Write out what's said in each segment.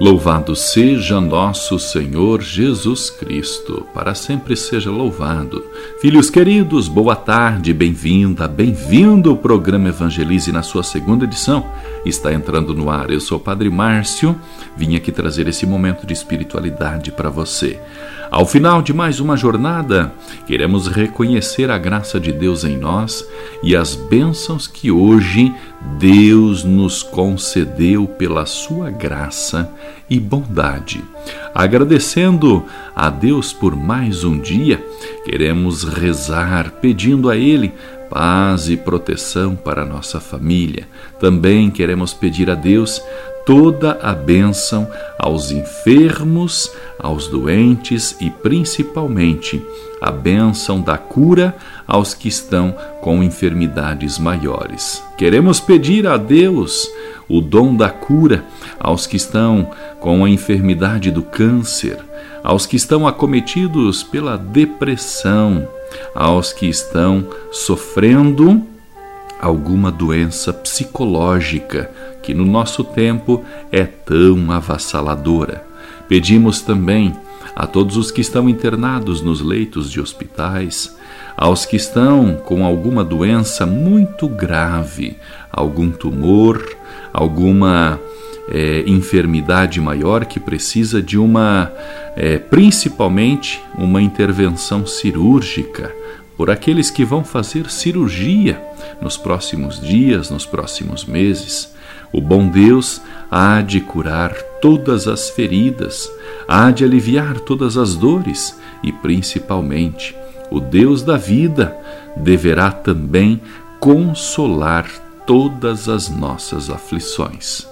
Louvado seja nosso Senhor Jesus Cristo, para sempre seja louvado. Filhos queridos, boa tarde, bem-vinda, bem-vindo ao programa Evangelize na sua segunda edição. Está entrando no ar. Eu sou o Padre Márcio, vim aqui trazer esse momento de espiritualidade para você. Ao final de mais uma jornada, queremos reconhecer a graça de Deus em nós e as bênçãos que hoje Deus nos concedeu pela sua graça e bondade. Agradecendo a Deus por mais um dia, queremos rezar pedindo a Ele paz e proteção para nossa família. Também queremos pedir a Deus toda a bênção aos enfermos, aos doentes e principalmente a bênção da cura aos que estão com enfermidades maiores. Queremos pedir a Deus o dom da cura aos que estão com a enfermidade do câncer, aos que estão acometidos pela depressão, aos que estão sofrendo alguma doença psicológica que no nosso tempo é tão avassaladora. Pedimos também a todos os que estão internados nos leitos de hospitais, aos que estão com alguma doença muito grave, algum tumor, alguma é, enfermidade maior que precisa de uma, é, principalmente, uma intervenção cirúrgica, por aqueles que vão fazer cirurgia nos próximos dias, nos próximos meses. O bom Deus há de curar todas as feridas, há de aliviar todas as dores e, principalmente, o Deus da vida deverá também consolar todas as nossas aflições.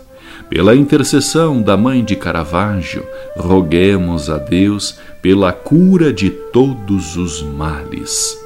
Pela intercessão da Mãe de Caravaggio, roguemos a Deus pela cura de todos os males.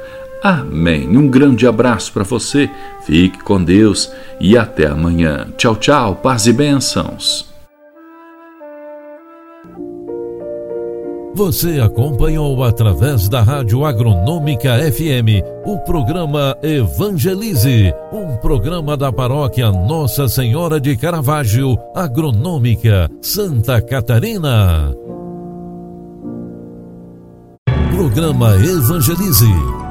Amém. Um grande abraço para você, fique com Deus e até amanhã. Tchau, tchau, paz e bênçãos. Você acompanhou através da Rádio Agronômica FM o programa Evangelize, um programa da paróquia Nossa Senhora de Caravaggio, Agronômica, Santa Catarina. Programa Evangelize.